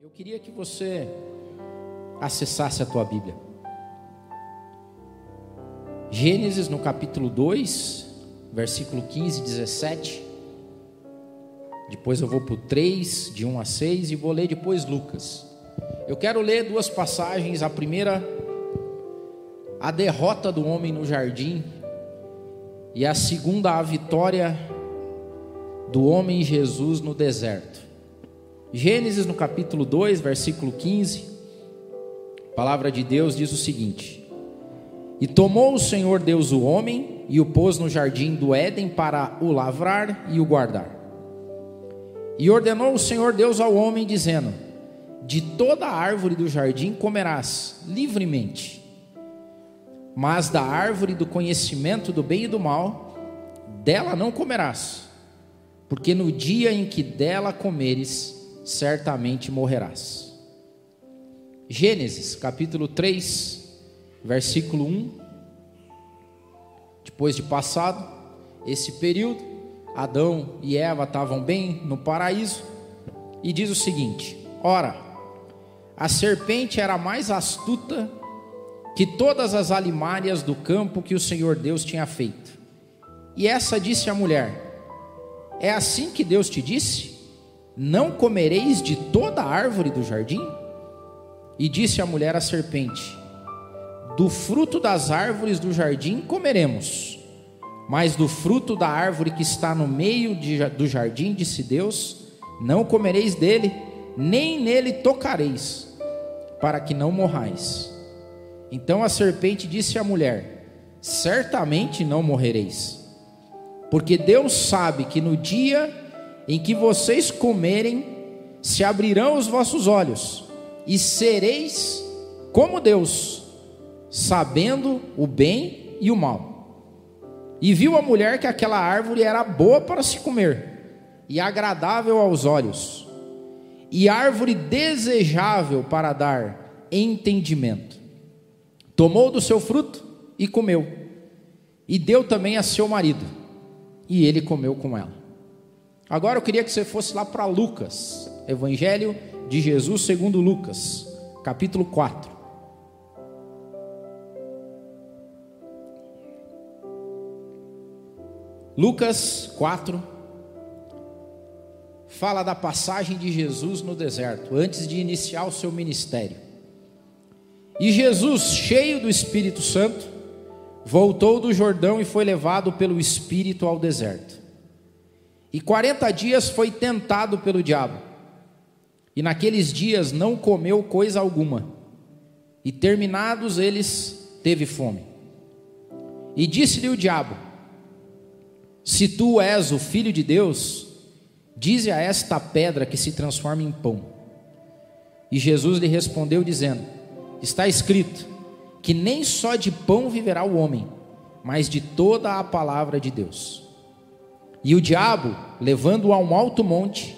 Eu queria que você acessasse a tua Bíblia. Gênesis no capítulo 2, versículo 15 e 17. Depois eu vou para o 3, de 1 a 6, e vou ler depois Lucas. Eu quero ler duas passagens. A primeira, a derrota do homem no jardim, e a segunda, a vitória do homem Jesus no deserto. Gênesis no capítulo 2, versículo 15, a palavra de Deus diz o seguinte: E tomou o Senhor Deus o homem e o pôs no jardim do Éden para o lavrar e o guardar. E ordenou o Senhor Deus ao homem, dizendo: De toda árvore do jardim comerás livremente, mas da árvore do conhecimento do bem e do mal, dela não comerás, porque no dia em que dela comeres, certamente morrerás. Gênesis capítulo 3, versículo 1. Depois de passado esse período, Adão e Eva estavam bem no paraíso, e diz o seguinte: Ora, a serpente era mais astuta que todas as alimárias do campo que o Senhor Deus tinha feito. E essa disse à mulher: É assim que Deus te disse? Não comereis de toda a árvore do jardim? E disse a mulher à serpente: Do fruto das árvores do jardim comeremos, mas do fruto da árvore que está no meio de, do jardim, disse Deus: Não comereis dele, nem nele tocareis, para que não morrais. Então a serpente disse à mulher: Certamente não morrereis, porque Deus sabe que no dia em que vocês comerem, se abrirão os vossos olhos, e sereis como Deus, sabendo o bem e o mal. E viu a mulher que aquela árvore era boa para se comer, e agradável aos olhos, e árvore desejável para dar entendimento. Tomou do seu fruto e comeu, e deu também a seu marido, e ele comeu com ela. Agora eu queria que você fosse lá para Lucas, Evangelho de Jesus segundo Lucas, capítulo 4. Lucas 4 fala da passagem de Jesus no deserto, antes de iniciar o seu ministério. E Jesus, cheio do Espírito Santo, voltou do Jordão e foi levado pelo Espírito ao deserto e quarenta dias foi tentado pelo diabo. E naqueles dias não comeu coisa alguma. E terminados eles, teve fome. E disse-lhe o diabo: Se tu és o filho de Deus, dize a esta pedra que se transforme em pão. E Jesus lhe respondeu, dizendo: Está escrito que nem só de pão viverá o homem, mas de toda a palavra de Deus. E o diabo, levando-o a um alto monte,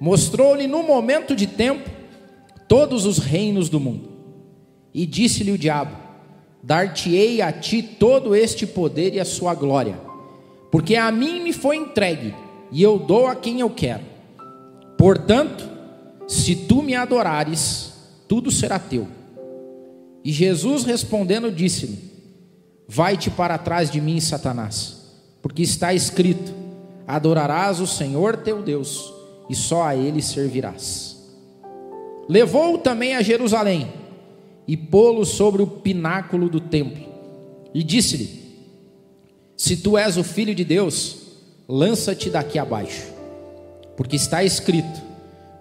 mostrou-lhe no momento de tempo todos os reinos do mundo. E disse-lhe o diabo: Dar-te-ei a ti todo este poder e a sua glória, porque a mim me foi entregue, e eu dou a quem eu quero. Portanto, se tu me adorares, tudo será teu. E Jesus respondendo disse-lhe: Vai-te para trás de mim, Satanás, porque está escrito: Adorarás o Senhor teu Deus e só a ele servirás. Levou-o também a Jerusalém e pô-lo sobre o pináculo do templo e disse-lhe: Se tu és o filho de Deus, lança-te daqui abaixo, porque está escrito: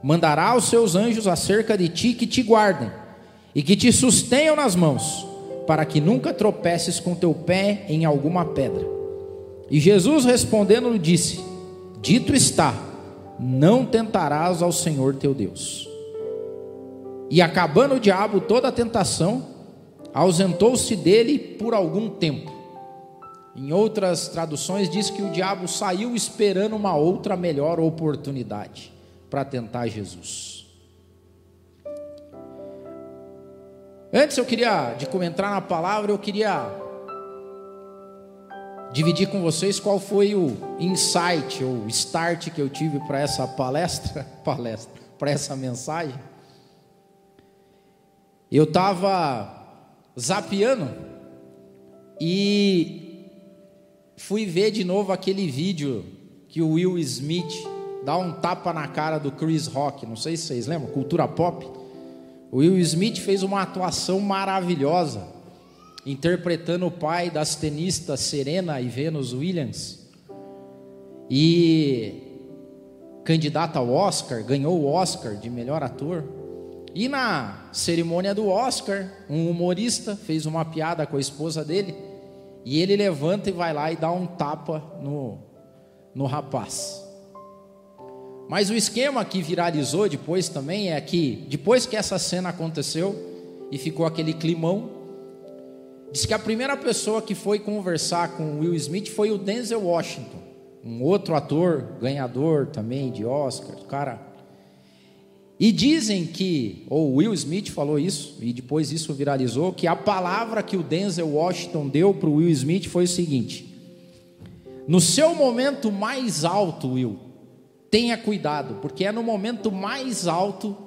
Mandará os seus anjos acerca de ti que te guardem e que te sustenham nas mãos, para que nunca tropeces com teu pé em alguma pedra. E Jesus respondendo disse: Dito está, não tentarás ao Senhor teu Deus. E acabando o diabo toda a tentação, ausentou-se dele por algum tempo. Em outras traduções diz que o diabo saiu esperando uma outra melhor oportunidade para tentar Jesus. Antes eu queria de comentar na palavra, eu queria dividir com vocês qual foi o insight ou start que eu tive para essa palestra, palestra, para essa mensagem. Eu estava zapeando e fui ver de novo aquele vídeo que o Will Smith dá um tapa na cara do Chris Rock. Não sei se vocês lembram, cultura pop. O Will Smith fez uma atuação maravilhosa, interpretando o pai das tenistas Serena e Venus Williams. E candidato ao Oscar, ganhou o Oscar de melhor ator. E na cerimônia do Oscar, um humorista fez uma piada com a esposa dele, e ele levanta e vai lá e dá um tapa no, no rapaz. Mas o esquema que viralizou depois também é que, depois que essa cena aconteceu e ficou aquele climão, diz que a primeira pessoa que foi conversar com Will Smith foi o Denzel Washington, um outro ator, ganhador também de Oscar, cara. E dizem que, ou Will Smith falou isso, e depois isso viralizou, que a palavra que o Denzel Washington deu para o Will Smith foi o seguinte: No seu momento mais alto, Will, tenha cuidado, porque é no momento mais alto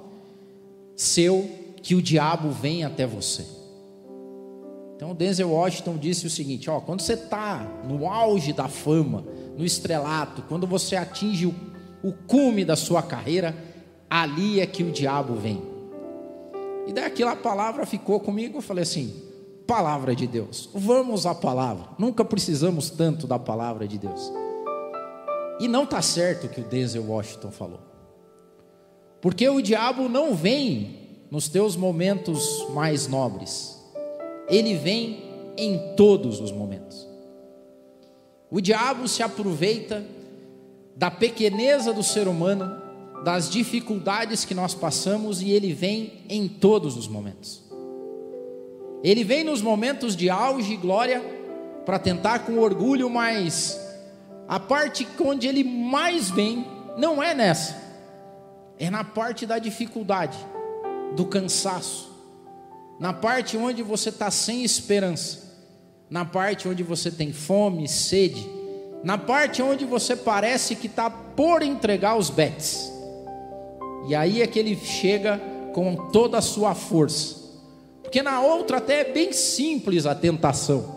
seu que o diabo vem até você. Então, Denzel Washington disse o seguinte: ó, quando você está no auge da fama, no estrelato, quando você atinge o, o cume da sua carreira, ali é que o diabo vem. E daí aquela palavra ficou comigo, eu falei assim: palavra de Deus, vamos à palavra, nunca precisamos tanto da palavra de Deus. E não está certo o que o Denzel Washington falou. Porque o diabo não vem nos teus momentos mais nobres. Ele vem em todos os momentos. O diabo se aproveita da pequeneza do ser humano, das dificuldades que nós passamos e ele vem em todos os momentos. Ele vem nos momentos de auge e glória para tentar com orgulho, mas a parte onde ele mais vem não é nessa, é na parte da dificuldade, do cansaço, na parte onde você está sem esperança, na parte onde você tem fome, sede, na parte onde você parece que está por entregar os bets. E aí é que ele chega com toda a sua força. Porque na outra até é bem simples a tentação.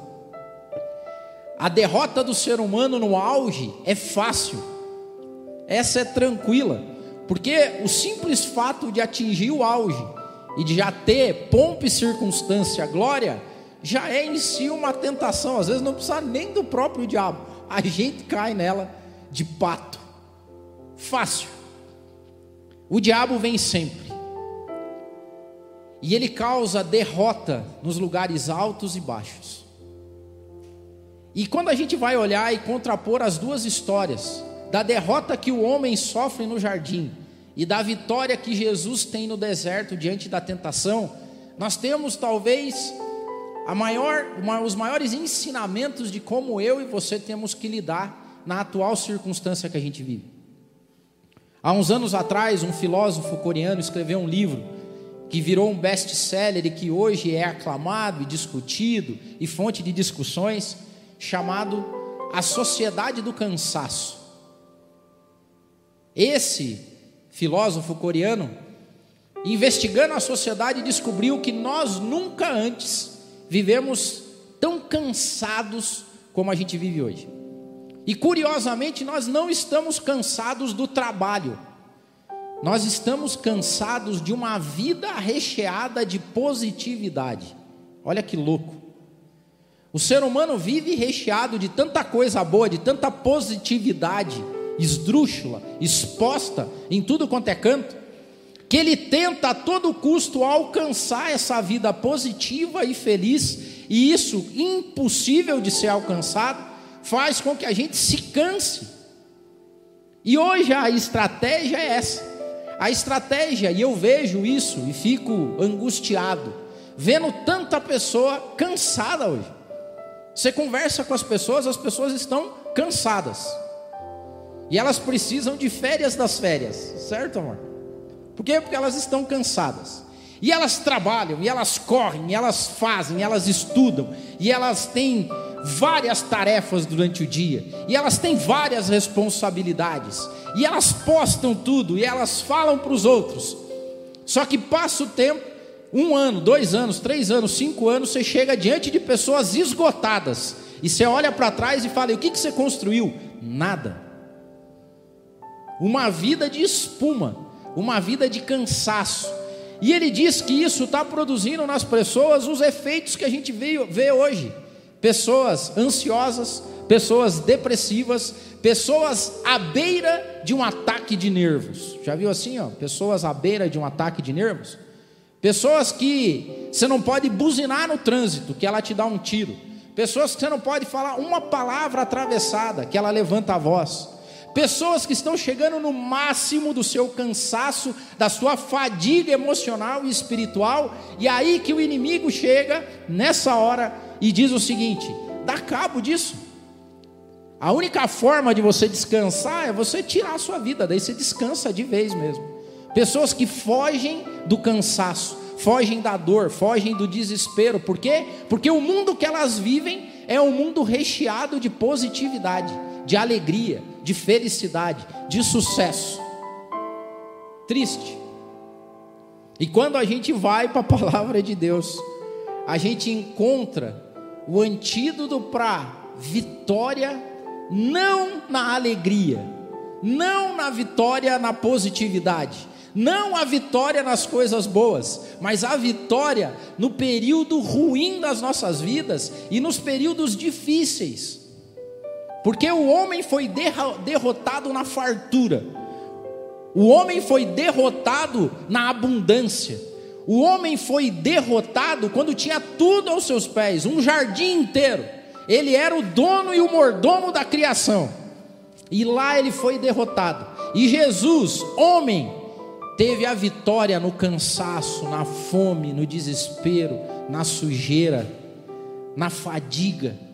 A derrota do ser humano no auge é fácil, essa é tranquila, porque o simples fato de atingir o auge e de já ter pompa e circunstância, glória, já é em si uma tentação, às vezes não precisa nem do próprio diabo, a gente cai nela de pato, fácil. O diabo vem sempre, e ele causa derrota nos lugares altos e baixos. E quando a gente vai olhar e contrapor as duas histórias, da derrota que o homem sofre no jardim e da vitória que Jesus tem no deserto diante da tentação, nós temos talvez maior, os maiores ensinamentos de como eu e você temos que lidar na atual circunstância que a gente vive. Há uns anos atrás, um filósofo coreano escreveu um livro que virou um best-seller e que hoje é aclamado e discutido e fonte de discussões chamado A Sociedade do Cansaço. Esse filósofo coreano, investigando a sociedade, descobriu que nós nunca antes vivemos tão cansados como a gente vive hoje. E curiosamente, nós não estamos cansados do trabalho, nós estamos cansados de uma vida recheada de positividade. Olha que louco. O ser humano vive recheado de tanta coisa boa, de tanta positividade esdrúxula, exposta em tudo quanto é canto, que ele tenta a todo custo alcançar essa vida positiva e feliz, e isso impossível de ser alcançado, faz com que a gente se canse. E hoje a estratégia é essa. A estratégia, e eu vejo isso e fico angustiado, vendo tanta pessoa cansada hoje. Você conversa com as pessoas, as pessoas estão cansadas. E elas precisam de férias das férias, certo, amor? Por quê? Porque elas estão cansadas. E elas trabalham, e elas correm, e elas fazem, e elas estudam, e elas têm várias tarefas durante o dia, e elas têm várias responsabilidades, e elas postam tudo, e elas falam para os outros. Só que passa o tempo, um ano, dois anos, três anos, cinco anos, você chega diante de pessoas esgotadas e você olha para trás e fala: o que, que você construiu? Nada. Uma vida de espuma, uma vida de cansaço. E ele diz que isso está produzindo nas pessoas os efeitos que a gente vê, vê hoje: pessoas ansiosas, pessoas depressivas, pessoas à beira de um ataque de nervos. Já viu assim, ó? Pessoas à beira de um ataque de nervos? Pessoas que você não pode buzinar no trânsito, que ela te dá um tiro. Pessoas que você não pode falar uma palavra atravessada, que ela levanta a voz. Pessoas que estão chegando no máximo do seu cansaço, da sua fadiga emocional e espiritual, e aí que o inimigo chega nessa hora e diz o seguinte: dá cabo disso. A única forma de você descansar é você tirar a sua vida, daí você descansa de vez mesmo. Pessoas que fogem do cansaço, fogem da dor, fogem do desespero. Por quê? Porque o mundo que elas vivem é um mundo recheado de positividade, de alegria, de felicidade, de sucesso. Triste. E quando a gente vai para a palavra de Deus, a gente encontra o antídoto para vitória, não na alegria, não na vitória na positividade, não a vitória nas coisas boas, mas a vitória no período ruim das nossas vidas e nos períodos difíceis. Porque o homem foi derrotado na fartura, o homem foi derrotado na abundância, o homem foi derrotado quando tinha tudo aos seus pés um jardim inteiro. Ele era o dono e o mordomo da criação, e lá ele foi derrotado. E Jesus, homem, teve a vitória no cansaço, na fome, no desespero, na sujeira, na fadiga.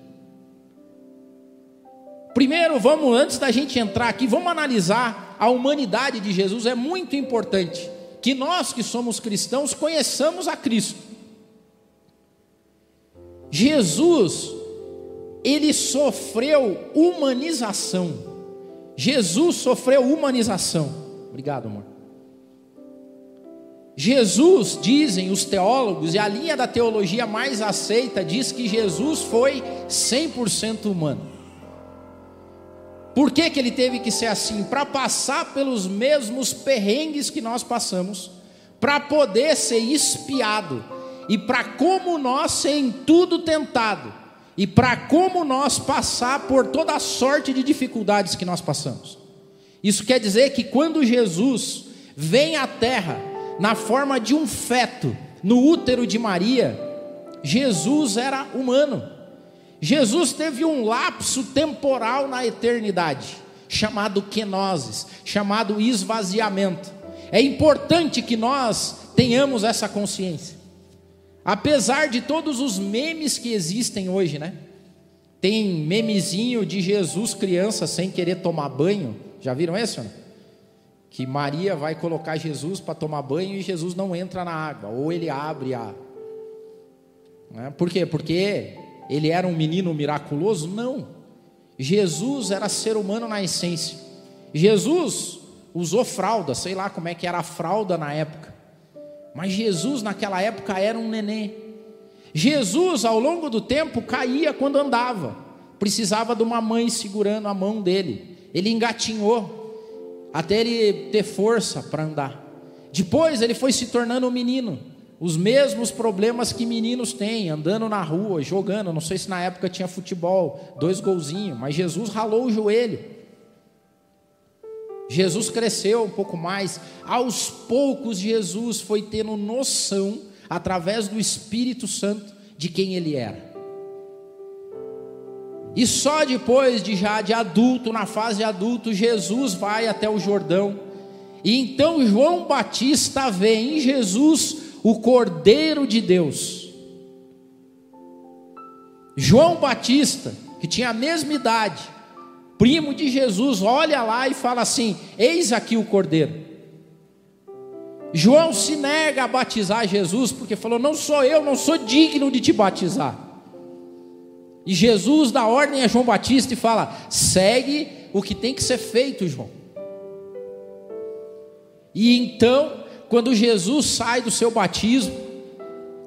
Primeiro, vamos, antes da gente entrar aqui, vamos analisar a humanidade de Jesus. É muito importante que nós que somos cristãos conheçamos a Cristo. Jesus, ele sofreu humanização. Jesus sofreu humanização. Obrigado, amor. Jesus, dizem os teólogos, e a linha da teologia mais aceita diz que Jesus foi 100% humano. Por que, que ele teve que ser assim? Para passar pelos mesmos perrengues que nós passamos, para poder ser espiado, e para como nós ser em tudo tentado, e para como nós passar por toda a sorte de dificuldades que nós passamos. Isso quer dizer que quando Jesus vem à terra, na forma de um feto no útero de Maria, Jesus era humano. Jesus teve um lapso temporal na eternidade, chamado kenosis, chamado esvaziamento. É importante que nós tenhamos essa consciência. Apesar de todos os memes que existem hoje, né? Tem memezinho de Jesus criança sem querer tomar banho. Já viram esse? Que Maria vai colocar Jesus para tomar banho e Jesus não entra na água, ou ele abre a. Né? Por quê? Porque ele era um menino miraculoso? Não. Jesus era ser humano na essência. Jesus usou fralda, sei lá como é que era a fralda na época. Mas Jesus naquela época era um nenê. Jesus, ao longo do tempo, caía quando andava. Precisava de uma mãe segurando a mão dele. Ele engatinhou até ele ter força para andar. Depois ele foi se tornando um menino, os mesmos problemas que meninos têm, andando na rua, jogando. Não sei se na época tinha futebol, dois golzinhos, mas Jesus ralou o joelho. Jesus cresceu um pouco mais. Aos poucos, Jesus foi tendo noção, através do Espírito Santo, de quem ele era. E só depois de já de adulto, na fase de adulto, Jesus vai até o Jordão. E então João Batista vê em Jesus o Cordeiro de Deus. João Batista, que tinha a mesma idade, primo de Jesus, olha lá e fala assim: Eis aqui o Cordeiro. João se nega a batizar Jesus, porque falou: Não sou eu, não sou digno de te batizar. E Jesus dá ordem a João Batista e fala: segue o que tem que ser feito, João. E então, quando Jesus sai do seu batismo,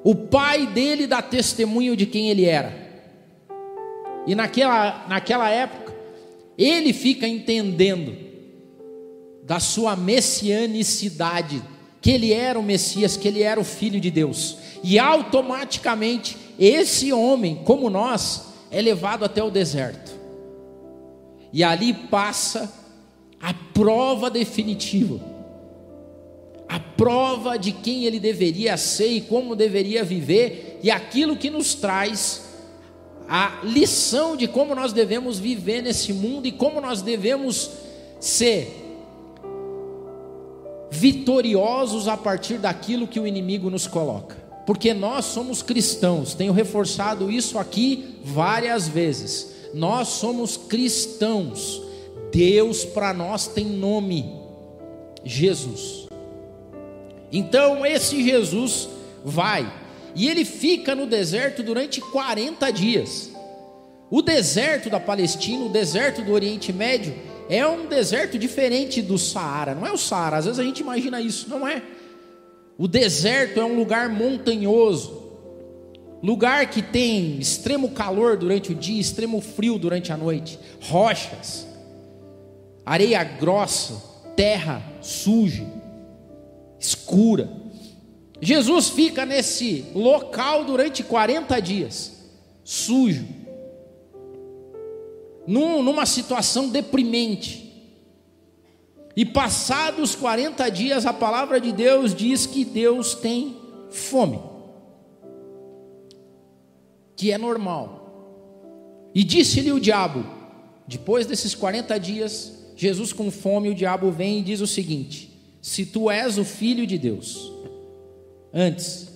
O pai dele dá testemunho de quem ele era. E naquela, naquela época, ele fica entendendo da sua messianicidade, que ele era o Messias, que ele era o Filho de Deus. E automaticamente, esse homem, como nós, é levado até o deserto. E ali passa a prova definitiva. A prova de quem ele deveria ser e como deveria viver, e aquilo que nos traz a lição de como nós devemos viver nesse mundo e como nós devemos ser vitoriosos a partir daquilo que o inimigo nos coloca. Porque nós somos cristãos, tenho reforçado isso aqui várias vezes. Nós somos cristãos. Deus para nós tem nome: Jesus. Então esse Jesus vai e ele fica no deserto durante 40 dias. O deserto da Palestina, o deserto do Oriente Médio, é um deserto diferente do Saara. Não é o Saara, às vezes a gente imagina isso, não é. O deserto é um lugar montanhoso, lugar que tem extremo calor durante o dia, extremo frio durante a noite, rochas, areia grossa, terra suja, escura. Jesus fica nesse local durante 40 dias, sujo, num, numa situação deprimente. E passados 40 dias, a palavra de Deus diz que Deus tem fome, que é normal. E disse-lhe o diabo, depois desses 40 dias, Jesus com fome, o diabo vem e diz o seguinte: Se tu és o filho de Deus, Antes,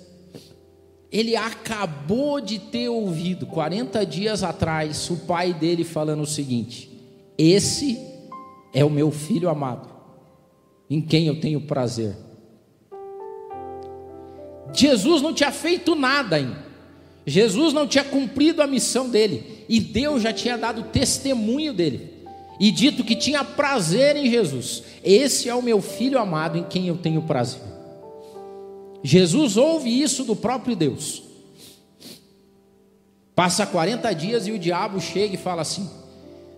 ele acabou de ter ouvido, 40 dias atrás, o pai dele falando o seguinte: Esse é o meu filho amado, em quem eu tenho prazer. Jesus não tinha feito nada ainda. Jesus não tinha cumprido a missão dele. E Deus já tinha dado testemunho dele. E dito que tinha prazer em Jesus. Esse é o meu filho amado em quem eu tenho prazer. Jesus ouve isso do próprio Deus. Passa 40 dias e o diabo chega e fala assim: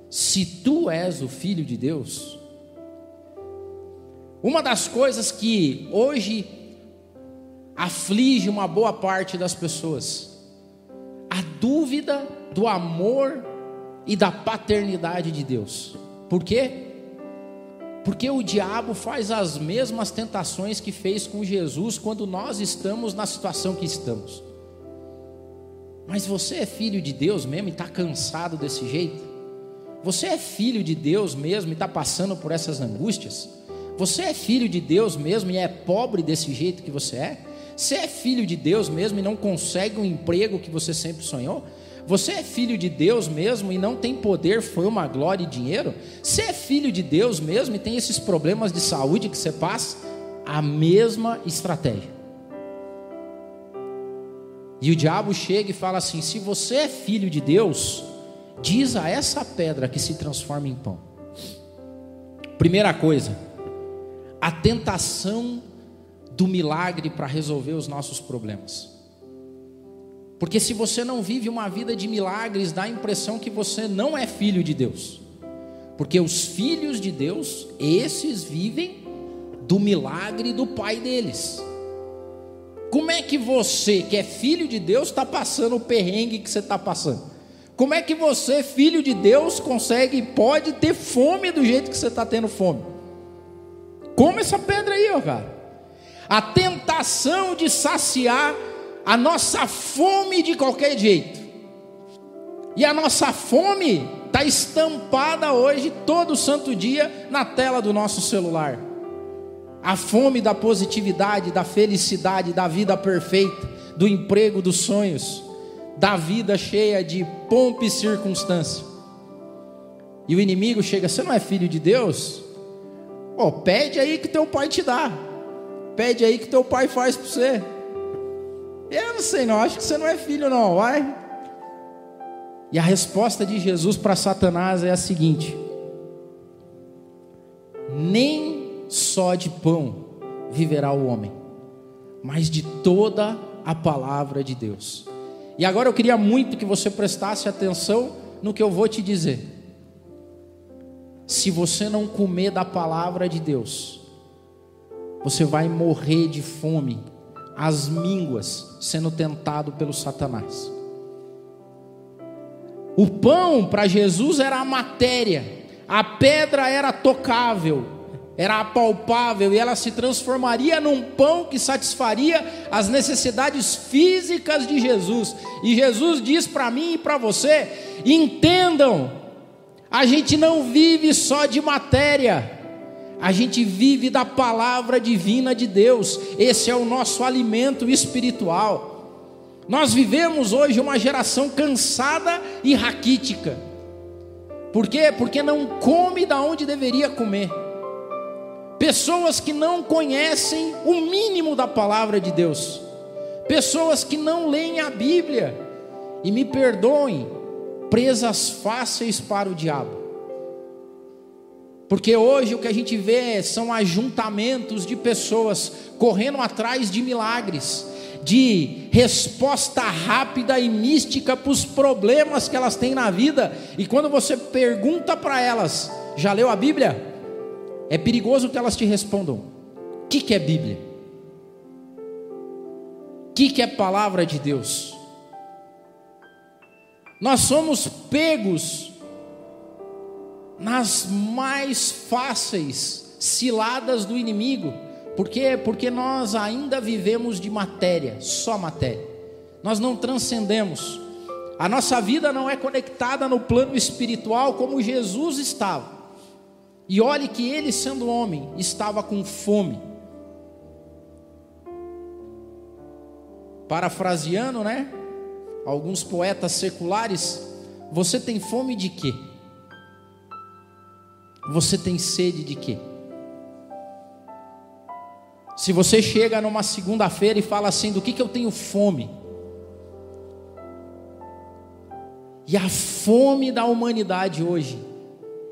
Se tu és o filho de Deus. Uma das coisas que hoje aflige uma boa parte das pessoas, a dúvida do amor e da paternidade de Deus. Por quê? Porque o diabo faz as mesmas tentações que fez com Jesus quando nós estamos na situação que estamos. Mas você é filho de Deus mesmo e está cansado desse jeito? Você é filho de Deus mesmo e está passando por essas angústias? Você é filho de Deus mesmo e é pobre desse jeito que você é? Você é filho de Deus mesmo e não consegue um emprego que você sempre sonhou? Você é filho de Deus mesmo e não tem poder, fama, glória e dinheiro? Você é filho de Deus mesmo e tem esses problemas de saúde que você passa? A mesma estratégia. E o diabo chega e fala assim: se você é filho de Deus, diz a essa pedra que se transforma em pão. Primeira coisa, a tentação do milagre para resolver os nossos problemas. Porque se você não vive uma vida de milagres, dá a impressão que você não é filho de Deus. Porque os filhos de Deus, esses vivem do milagre do pai deles. Como é que você, que é filho de Deus, está passando o perrengue que você está passando? Como é que você, filho de Deus, consegue, pode ter fome do jeito que você está tendo fome? Come essa pedra aí, ó, cara. A tentação de saciar a nossa fome de qualquer jeito. E a nossa fome está estampada hoje, todo santo dia, na tela do nosso celular. A fome da positividade, da felicidade, da vida perfeita, do emprego dos sonhos, da vida cheia de pompa e circunstância. E o inimigo chega, você não é filho de Deus? Oh, pede aí que teu pai te dá. Pede aí que teu pai faz para você. Eu não sei, não, acho que você não é filho, não, vai. E a resposta de Jesus para Satanás é a seguinte: Nem só de pão viverá o homem, mas de toda a palavra de Deus. E agora eu queria muito que você prestasse atenção no que eu vou te dizer. Se você não comer da palavra de Deus, você vai morrer de fome, as mínguas, sendo tentado pelo Satanás. O pão para Jesus era a matéria, a pedra era tocável, era apalpável e ela se transformaria num pão que satisfaria as necessidades físicas de Jesus. E Jesus diz para mim e para você: entendam, a gente não vive só de matéria. A gente vive da palavra divina de Deus, esse é o nosso alimento espiritual. Nós vivemos hoje uma geração cansada e raquítica. Por quê? Porque não come da onde deveria comer. Pessoas que não conhecem o mínimo da palavra de Deus. Pessoas que não leem a Bíblia. E me perdoem, presas fáceis para o diabo. Porque hoje o que a gente vê são ajuntamentos de pessoas correndo atrás de milagres, de resposta rápida e mística para os problemas que elas têm na vida. E quando você pergunta para elas, já leu a Bíblia? É perigoso que elas te respondam: o que, que é Bíblia? O que, que é palavra de Deus? Nós somos pegos nas mais fáceis ciladas do inimigo. Por quê? Porque nós ainda vivemos de matéria, só matéria. Nós não transcendemos. A nossa vida não é conectada no plano espiritual como Jesus estava. E olhe que ele, sendo homem, estava com fome. Parafraseando, né? Alguns poetas seculares, você tem fome de quê? Você tem sede de quê? Se você chega numa segunda-feira e fala assim: do que, que eu tenho fome? E a fome da humanidade hoje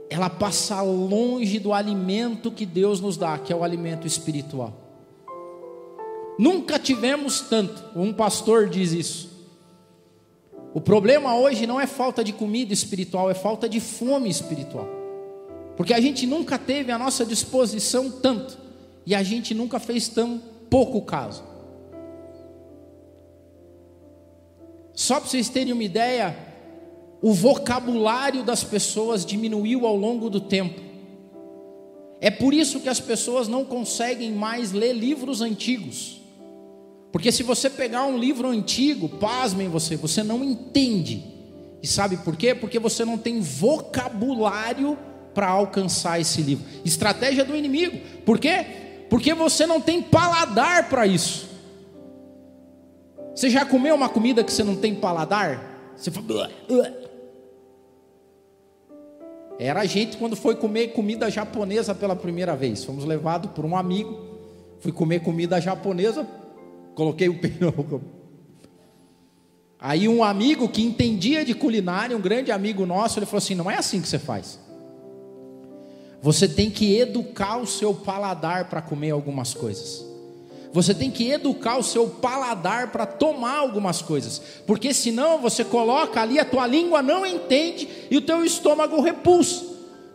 ela passa longe do alimento que Deus nos dá, que é o alimento espiritual. Nunca tivemos tanto, um pastor diz isso. O problema hoje não é falta de comida espiritual, é falta de fome espiritual. Porque a gente nunca teve à nossa disposição tanto, e a gente nunca fez tão pouco caso. Só para vocês terem uma ideia, o vocabulário das pessoas diminuiu ao longo do tempo. É por isso que as pessoas não conseguem mais ler livros antigos. Porque se você pegar um livro antigo, pasmem você, você não entende. E sabe por quê? Porque você não tem vocabulário para alcançar esse livro. Estratégia do inimigo. Por quê? Porque você não tem paladar para isso. Você já comeu uma comida que você não tem paladar? Você fala, era a gente quando foi comer comida japonesa pela primeira vez. Fomos levados por um amigo. Fui comer comida japonesa. Coloquei o pneu. Aí um amigo que entendia de culinária, um grande amigo nosso, ele falou assim: não é assim que você faz. Você tem que educar o seu paladar para comer algumas coisas. Você tem que educar o seu paladar para tomar algumas coisas, porque senão você coloca ali a tua língua não entende e o teu estômago repulsa.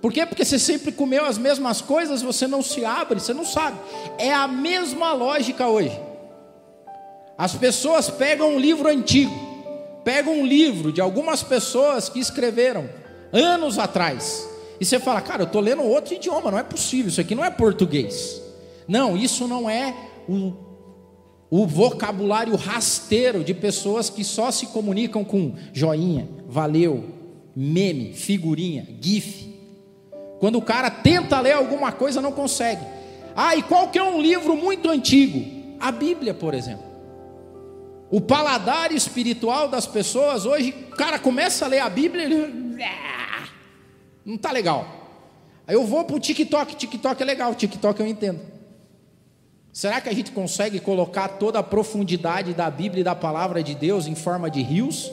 Por quê? Porque você sempre comeu as mesmas coisas, você não se abre, você não sabe. É a mesma lógica hoje. As pessoas pegam um livro antigo, pegam um livro de algumas pessoas que escreveram anos atrás, e você fala, cara, eu estou lendo outro idioma, não é possível, isso aqui não é português. Não, isso não é o, o vocabulário rasteiro de pessoas que só se comunicam com joinha, valeu, meme, figurinha, gif. Quando o cara tenta ler alguma coisa, não consegue. Ah, e qual que é um livro muito antigo? A Bíblia, por exemplo. O paladar espiritual das pessoas hoje, o cara começa a ler a Bíblia, ele não está legal. Aí eu vou para o TikTok, TikTok é legal, TikTok eu entendo. Será que a gente consegue colocar toda a profundidade da Bíblia e da palavra de Deus em forma de rios?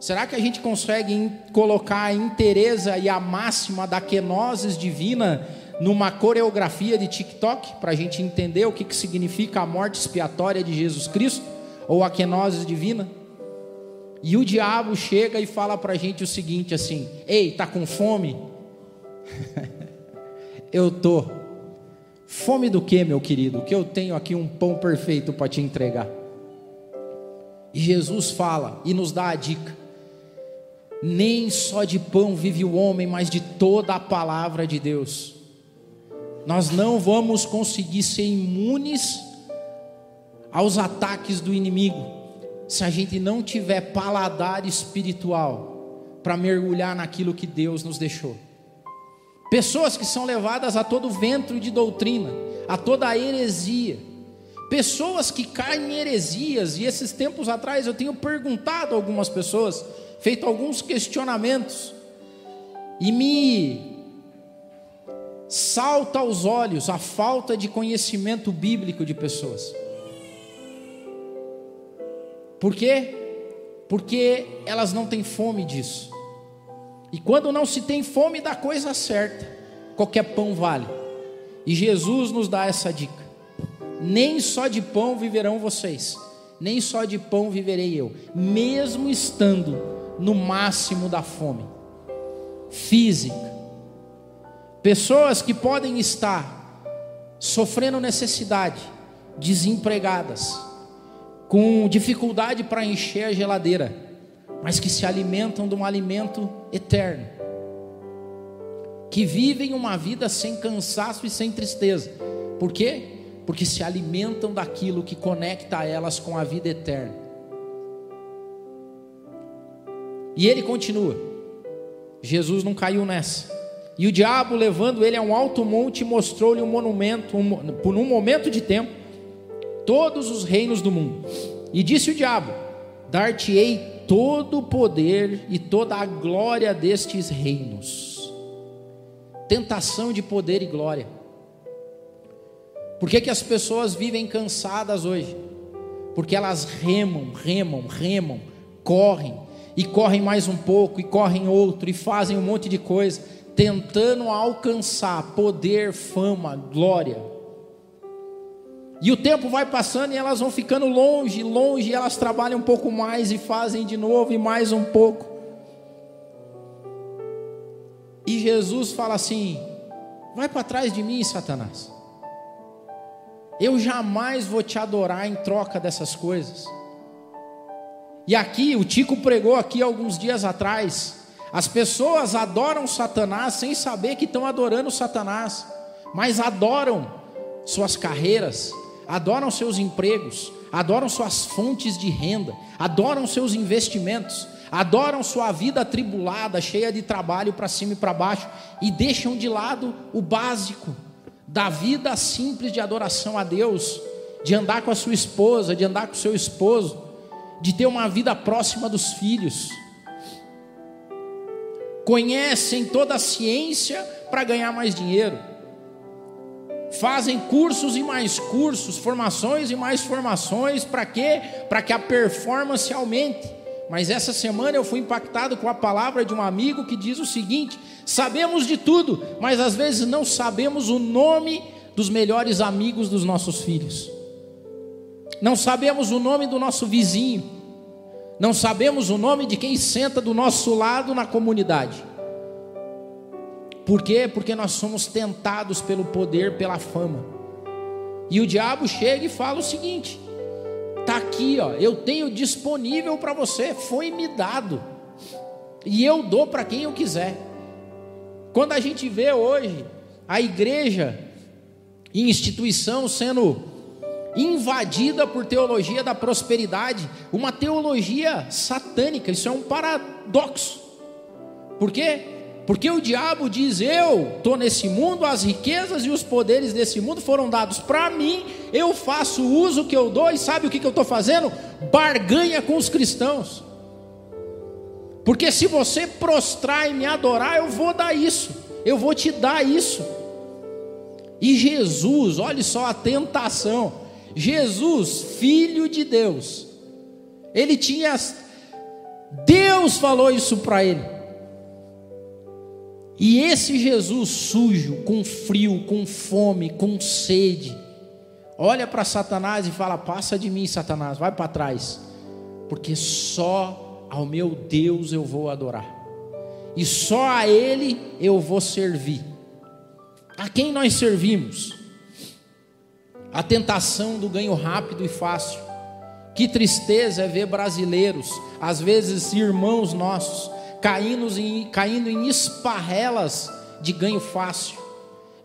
Será que a gente consegue colocar a inteireza e a máxima da kenosis divina numa coreografia de TikTok para a gente entender o que, que significa a morte expiatória de Jesus Cristo? ou a quenose divina. E o diabo chega e fala para a gente o seguinte assim: Ei, tá com fome? eu tô. Fome do que, meu querido? Que eu tenho aqui um pão perfeito para te entregar. E Jesus fala e nos dá a dica: nem só de pão vive o homem, mas de toda a palavra de Deus. Nós não vamos conseguir ser imunes aos ataques do inimigo se a gente não tiver paladar espiritual para mergulhar naquilo que Deus nos deixou. Pessoas que são levadas a todo vento de doutrina, a toda heresia. Pessoas que caem em heresias, e esses tempos atrás eu tenho perguntado a algumas pessoas, feito alguns questionamentos, e me salta aos olhos a falta de conhecimento bíblico de pessoas. Por quê? Porque elas não têm fome disso. E quando não se tem fome da coisa certa, qualquer pão vale. E Jesus nos dá essa dica: nem só de pão viverão vocês, nem só de pão viverei eu, mesmo estando no máximo da fome física. Pessoas que podem estar sofrendo necessidade, desempregadas, com dificuldade para encher a geladeira mas que se alimentam de um alimento eterno, que vivem uma vida sem cansaço e sem tristeza. Por quê? Porque se alimentam daquilo que conecta elas com a vida eterna. E ele continua. Jesus não caiu nessa. E o diabo, levando ele a um alto monte, mostrou-lhe um monumento, um, por um momento de tempo, todos os reinos do mundo. E disse o diabo: Dar-te-ei todo o poder e toda a glória destes reinos. Tentação de poder e glória. Por que, que as pessoas vivem cansadas hoje? Porque elas remam, remam, remam, correm, e correm mais um pouco, e correm outro, e fazem um monte de coisa, tentando alcançar poder, fama, glória. E o tempo vai passando e elas vão ficando longe, longe, elas trabalham um pouco mais e fazem de novo e mais um pouco. E Jesus fala assim: Vai para trás de mim, Satanás. Eu jamais vou te adorar em troca dessas coisas. E aqui, o Tico pregou aqui alguns dias atrás. As pessoas adoram Satanás sem saber que estão adorando Satanás, mas adoram suas carreiras, adoram seus empregos, adoram suas fontes de renda, adoram seus investimentos, adoram sua vida atribulada, cheia de trabalho para cima e para baixo, e deixam de lado o básico da vida simples de adoração a Deus, de andar com a sua esposa, de andar com o seu esposo, de ter uma vida próxima dos filhos. Conhecem toda a ciência para ganhar mais dinheiro fazem cursos e mais cursos, formações e mais formações, para quê? Para que a performance aumente. Mas essa semana eu fui impactado com a palavra de um amigo que diz o seguinte: sabemos de tudo, mas às vezes não sabemos o nome dos melhores amigos dos nossos filhos, não sabemos o nome do nosso vizinho, não sabemos o nome de quem senta do nosso lado na comunidade. Por quê? Porque nós somos tentados pelo poder, pela fama. E o diabo chega e fala o seguinte: tá aqui, ó, eu tenho disponível para você, foi me dado. E eu dou para quem eu quiser. Quando a gente vê hoje a igreja e instituição sendo invadida por teologia da prosperidade, uma teologia satânica, isso é um paradoxo. Por quê? Porque o diabo diz: Eu estou nesse mundo, as riquezas e os poderes desse mundo foram dados para mim, eu faço o uso que eu dou, e sabe o que, que eu estou fazendo? Barganha com os cristãos. Porque se você prostrar e me adorar, eu vou dar isso, eu vou te dar isso. E Jesus, olhe só a tentação: Jesus, filho de Deus, ele tinha, Deus falou isso para ele. E esse Jesus sujo, com frio, com fome, com sede, olha para Satanás e fala: Passa de mim, Satanás, vai para trás, porque só ao meu Deus eu vou adorar, e só a Ele eu vou servir. A quem nós servimos? A tentação do ganho rápido e fácil. Que tristeza é ver brasileiros, às vezes irmãos nossos, caindo em, caindo em esparrelas de ganho fácil,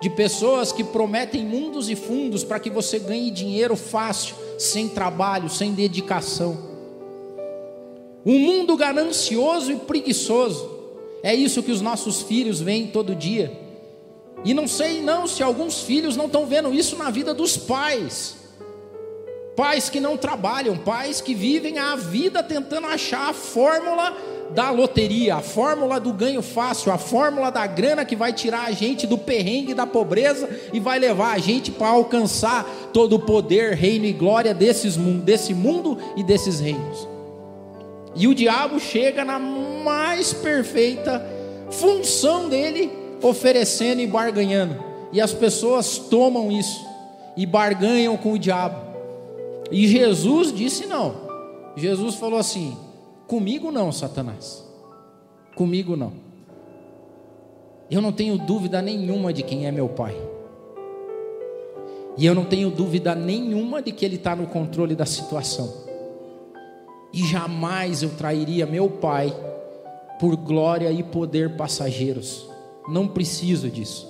de pessoas que prometem mundos e fundos para que você ganhe dinheiro fácil, sem trabalho, sem dedicação. Um mundo ganancioso e preguiçoso. É isso que os nossos filhos veem todo dia. E não sei não se alguns filhos não estão vendo isso na vida dos pais. Pais que não trabalham, pais que vivem a vida tentando achar a fórmula da loteria, a fórmula do ganho fácil, a fórmula da grana que vai tirar a gente do perrengue da pobreza e vai levar a gente para alcançar todo o poder, reino e glória desses, desse mundo e desses reinos. E o diabo chega na mais perfeita função dele, oferecendo e barganhando. E as pessoas tomam isso e barganham com o diabo. E Jesus disse não. Jesus falou assim: Comigo não, Satanás. Comigo não. Eu não tenho dúvida nenhuma de quem é meu pai. E eu não tenho dúvida nenhuma de que ele está no controle da situação. E jamais eu trairia meu pai por glória e poder passageiros. Não preciso disso.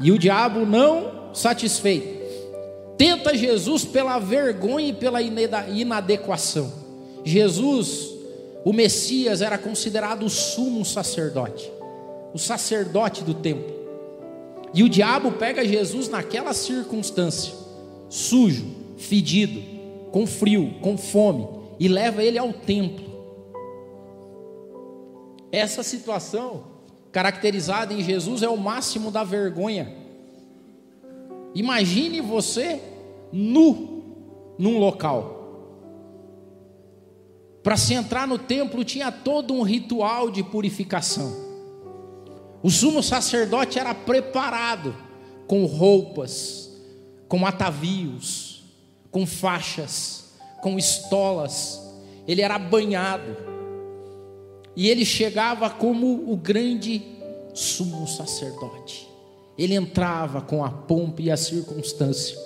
E o diabo não satisfeito, tenta Jesus pela vergonha e pela inadequação. Jesus, o Messias, era considerado o sumo sacerdote, o sacerdote do templo. E o diabo pega Jesus naquela circunstância, sujo, fedido, com frio, com fome, e leva ele ao templo. Essa situação, caracterizada em Jesus, é o máximo da vergonha. Imagine você nu num local. Para se entrar no templo tinha todo um ritual de purificação. O sumo sacerdote era preparado com roupas, com atavios, com faixas, com estolas. Ele era banhado. E ele chegava como o grande sumo sacerdote. Ele entrava com a pompa e a circunstância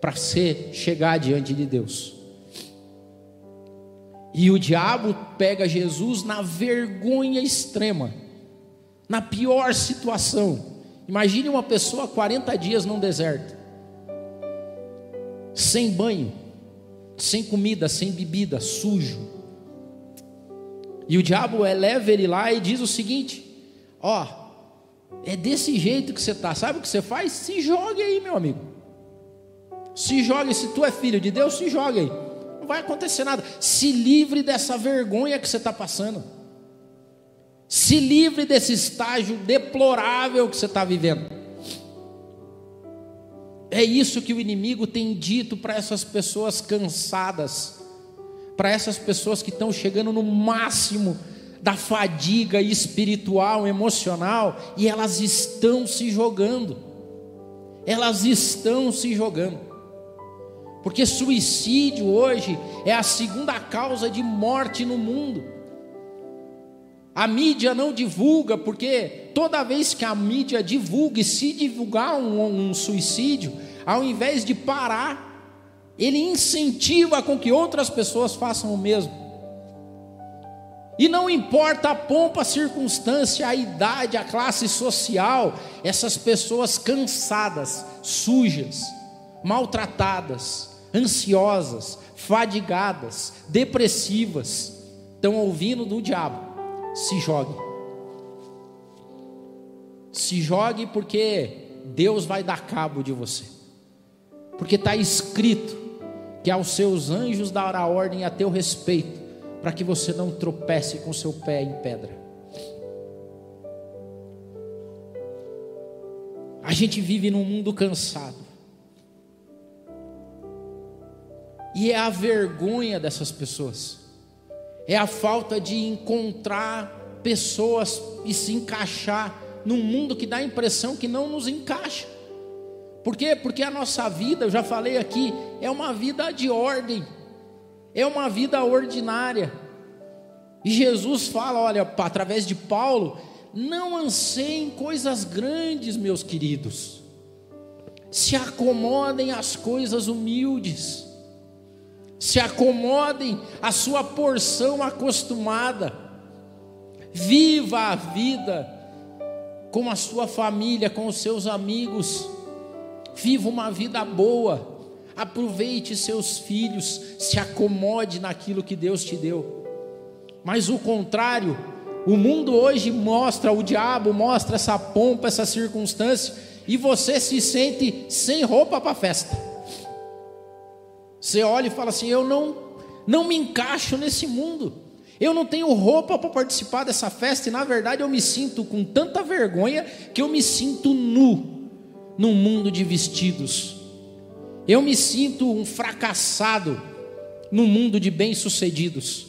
para ser chegar diante de Deus. E o diabo pega Jesus na vergonha extrema, na pior situação. Imagine uma pessoa 40 dias num deserto, sem banho, sem comida, sem bebida, sujo. E o diabo eleva ele lá e diz o seguinte: Ó, é desse jeito que você está, sabe o que você faz? Se jogue aí, meu amigo. Se jogue, se tu é filho de Deus, se jogue aí não vai acontecer nada. Se livre dessa vergonha que você está passando. Se livre desse estágio deplorável que você está vivendo. É isso que o inimigo tem dito para essas pessoas cansadas, para essas pessoas que estão chegando no máximo da fadiga espiritual, emocional, e elas estão se jogando. Elas estão se jogando. Porque suicídio hoje é a segunda causa de morte no mundo. A mídia não divulga, porque toda vez que a mídia divulga e se divulgar um, um suicídio, ao invés de parar, ele incentiva com que outras pessoas façam o mesmo. E não importa a pompa, a circunstância, a idade, a classe social, essas pessoas cansadas, sujas, maltratadas, ansiosas, fadigadas, depressivas, estão ouvindo do diabo. Se jogue. Se jogue porque Deus vai dar cabo de você. Porque está escrito que aos seus anjos dará ordem a teu respeito, para que você não tropece com seu pé em pedra. A gente vive num mundo cansado. E é a vergonha dessas pessoas, é a falta de encontrar pessoas e se encaixar num mundo que dá a impressão que não nos encaixa. Por quê? Porque a nossa vida, eu já falei aqui, é uma vida de ordem, é uma vida ordinária. E Jesus fala, olha, através de Paulo, não anseiem coisas grandes, meus queridos. Se acomodem às coisas humildes. Se acomodem à sua porção acostumada. Viva a vida com a sua família, com os seus amigos. Viva uma vida boa. Aproveite seus filhos, se acomode naquilo que Deus te deu. Mas o contrário, o mundo hoje mostra, o diabo mostra essa pompa, essa circunstância, e você se sente sem roupa para a festa. Você olha e fala assim: Eu não, não me encaixo nesse mundo. Eu não tenho roupa para participar dessa festa, e na verdade eu me sinto com tanta vergonha que eu me sinto nu num mundo de vestidos. Eu me sinto um fracassado no mundo de bem-sucedidos.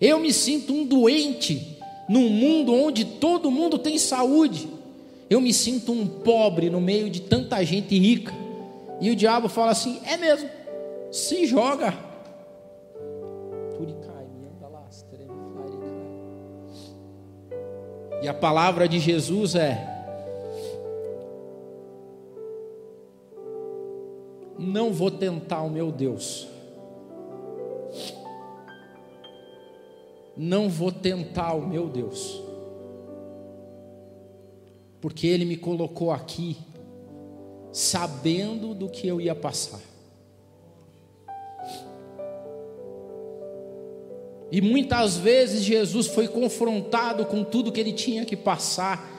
Eu me sinto um doente num mundo onde todo mundo tem saúde. Eu me sinto um pobre no meio de tanta gente rica. E o diabo fala assim: é mesmo, se joga. E a palavra de Jesus é: não vou tentar o meu Deus não vou tentar o meu Deus, porque Ele me colocou aqui, sabendo do que eu ia passar. E muitas vezes Jesus foi confrontado com tudo que ele tinha que passar,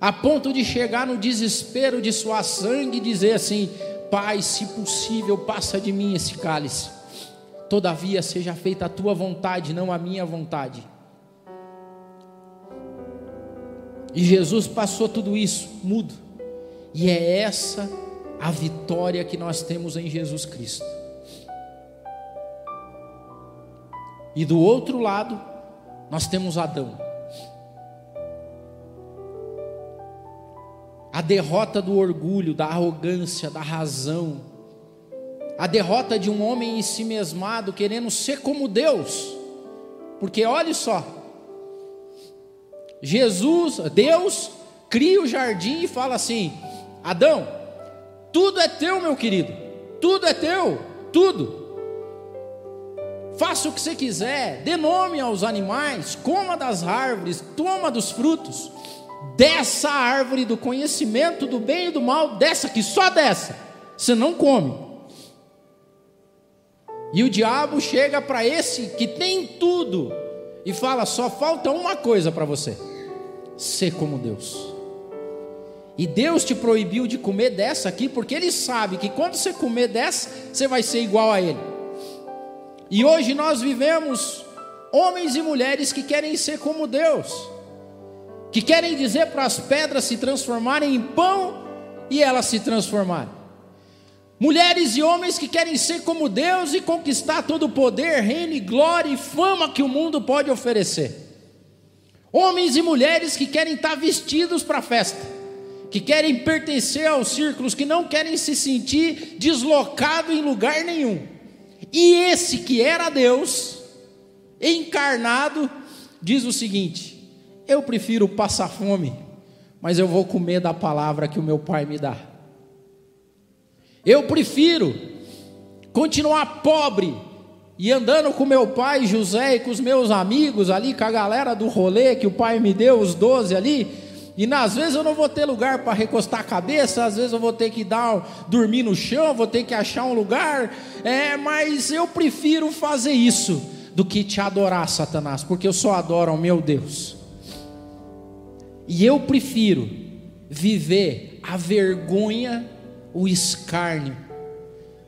a ponto de chegar no desespero de sua sangue e dizer assim: Pai, se possível, passa de mim esse cálice. Todavia seja feita a tua vontade, não a minha vontade. E Jesus passou tudo isso mudo. E é essa a vitória que nós temos em Jesus Cristo. E do outro lado, nós temos Adão. A derrota do orgulho, da arrogância, da razão, a derrota de um homem em si mesmado, querendo ser como Deus. Porque olhe só, Jesus, Deus, cria o jardim e fala assim: Adão, tudo é teu, meu querido, tudo é teu, tudo. Faça o que você quiser, dê nome aos animais, coma das árvores, toma dos frutos, dessa árvore do conhecimento do bem e do mal, dessa que só dessa, você não come. E o diabo chega para esse que tem tudo e fala: só falta uma coisa para você: ser como Deus. E Deus te proibiu de comer dessa aqui, porque Ele sabe que quando você comer dessa, você vai ser igual a Ele. E hoje nós vivemos homens e mulheres que querem ser como Deus, que querem dizer para as pedras se transformarem em pão e elas se transformarem. Mulheres e homens que querem ser como Deus e conquistar todo o poder, reino glória e fama que o mundo pode oferecer. Homens e mulheres que querem estar vestidos para a festa, que querem pertencer aos círculos, que não querem se sentir deslocado em lugar nenhum. E esse que era Deus, encarnado, diz o seguinte: Eu prefiro passar fome, mas eu vou comer da palavra que o meu Pai me dá. Eu prefiro continuar pobre e andando com meu pai José e com os meus amigos ali, com a galera do rolê que o pai me deu, os doze ali. E às vezes eu não vou ter lugar para recostar a cabeça, às vezes eu vou ter que dar, dormir no chão, vou ter que achar um lugar. É, mas eu prefiro fazer isso do que te adorar, Satanás, porque eu só adoro ao meu Deus. E eu prefiro viver a vergonha o escárnio.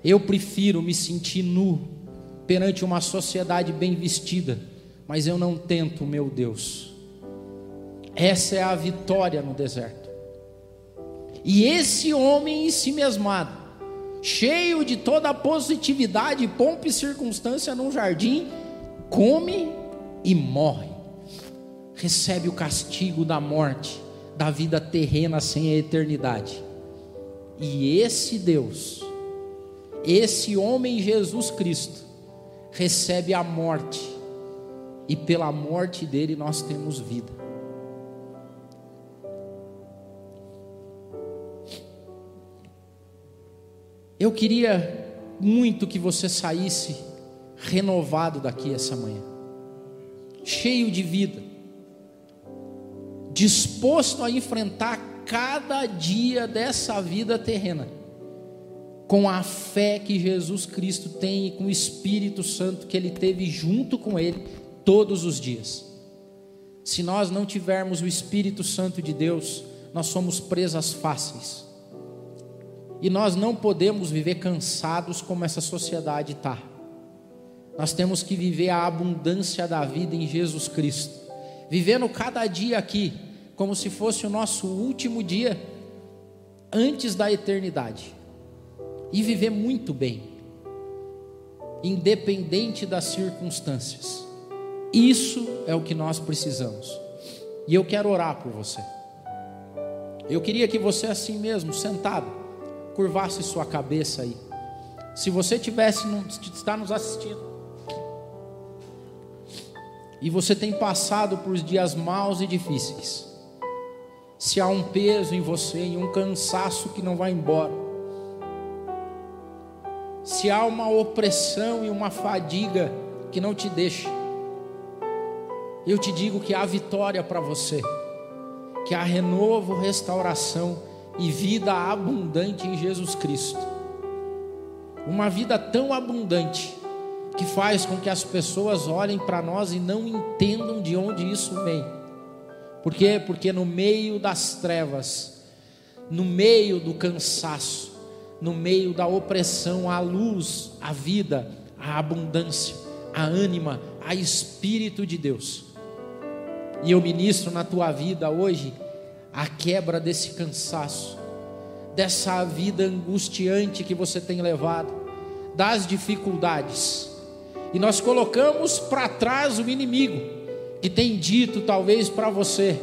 Eu prefiro me sentir nu perante uma sociedade bem vestida, mas eu não tento o meu Deus. Essa é a vitória no deserto. E esse homem em si mesmado, cheio de toda a positividade, pompa e circunstância num jardim, come e morre. Recebe o castigo da morte, da vida terrena sem a eternidade. E esse Deus, esse homem Jesus Cristo, recebe a morte, e pela morte dele nós temos vida. Eu queria muito que você saísse renovado daqui essa manhã, cheio de vida, disposto a enfrentar cada dia dessa vida terrena, com a fé que Jesus Cristo tem e com o Espírito Santo que ele teve junto com ele todos os dias. Se nós não tivermos o Espírito Santo de Deus, nós somos presas fáceis. E nós não podemos viver cansados como essa sociedade está. Nós temos que viver a abundância da vida em Jesus Cristo, vivendo cada dia aqui como se fosse o nosso último dia antes da eternidade, e viver muito bem, independente das circunstâncias. Isso é o que nós precisamos. E eu quero orar por você. Eu queria que você assim mesmo, sentado, curvasse sua cabeça aí. Se você tivesse está nos assistindo e você tem passado por dias maus e difíceis, se há um peso em você e um cansaço que não vai embora, se há uma opressão e uma fadiga que não te deixa, eu te digo que há vitória para você, que há renovo, restauração e vida abundante em Jesus Cristo. Uma vida tão abundante que faz com que as pessoas olhem para nós e não entendam de onde isso vem. Por quê? Porque no meio das trevas, no meio do cansaço, no meio da opressão, a luz, a vida, a abundância, a ânima, a Espírito de Deus. E eu ministro na tua vida hoje a quebra desse cansaço, dessa vida angustiante que você tem levado, das dificuldades. E nós colocamos para trás o inimigo, que tem dito talvez para você,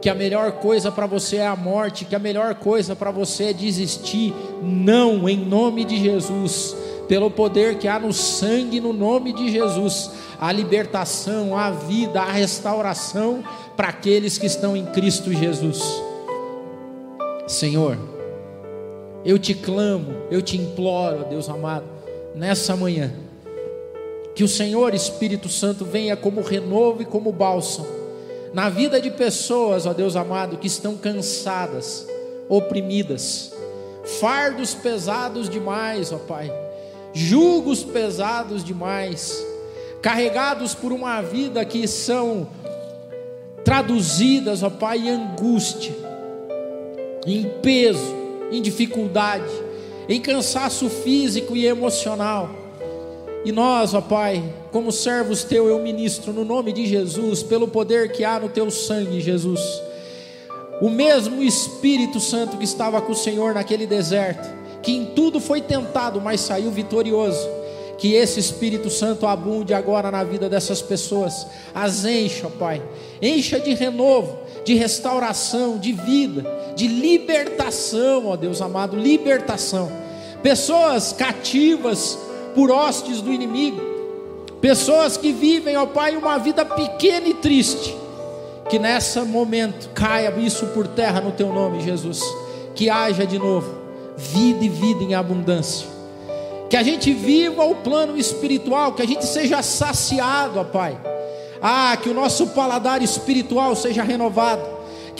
que a melhor coisa para você é a morte, que a melhor coisa para você é desistir. Não, em nome de Jesus, pelo poder que há no sangue, no nome de Jesus, a libertação, a vida, a restauração para aqueles que estão em Cristo Jesus. Senhor, eu te clamo, eu te imploro, Deus amado, nessa manhã, que o Senhor Espírito Santo venha como renovo e como bálsamo na vida de pessoas, ó Deus amado, que estão cansadas, oprimidas, fardos pesados demais, ó Pai, julgos pesados demais, carregados por uma vida que são traduzidas, ó Pai, em angústia, em peso, em dificuldade, em cansaço físico e emocional. E nós, ó Pai, como servos teu, eu ministro no nome de Jesus, pelo poder que há no teu sangue, Jesus. O mesmo Espírito Santo que estava com o Senhor naquele deserto, que em tudo foi tentado, mas saiu vitorioso que esse Espírito Santo abunde agora na vida dessas pessoas, as encha, Pai, encha de renovo, de restauração, de vida, de libertação, ó Deus amado, libertação. Pessoas cativas por hostes do inimigo, pessoas que vivem, ó Pai, uma vida pequena e triste, que nesse momento caia isso por terra no Teu nome, Jesus, que haja de novo vida e vida em abundância. Que a gente viva o plano espiritual, que a gente seja saciado, ó Pai. Ah, que o nosso paladar espiritual seja renovado,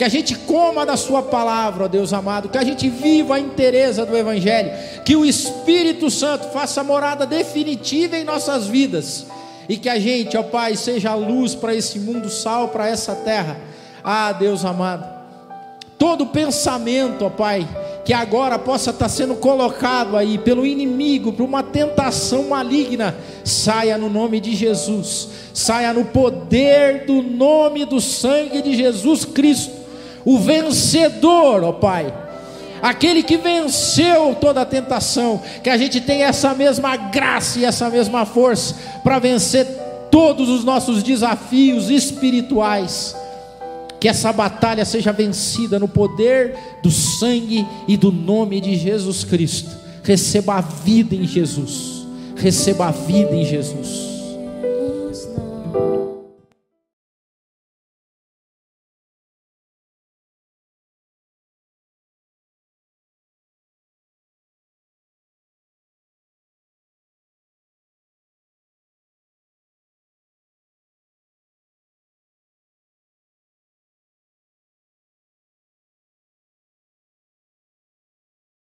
que a gente coma da Sua palavra, ó Deus amado, que a gente viva a inteireza do Evangelho, que o Espírito Santo faça morada definitiva em nossas vidas, e que a gente, ó Pai, seja luz para esse mundo, sal para essa terra. Ah, Deus amado, todo pensamento, ó Pai, que agora possa estar sendo colocado aí pelo inimigo para uma tentação maligna, saia no nome de Jesus, saia no poder do nome do sangue de Jesus Cristo, o vencedor, ó Pai. Aquele que venceu toda a tentação, que a gente tenha essa mesma graça e essa mesma força para vencer todos os nossos desafios espirituais Que essa batalha seja vencida no poder do sangue e do nome de Jesus Cristo. Receba a vida em Jesus. Receba a vida em Jesus.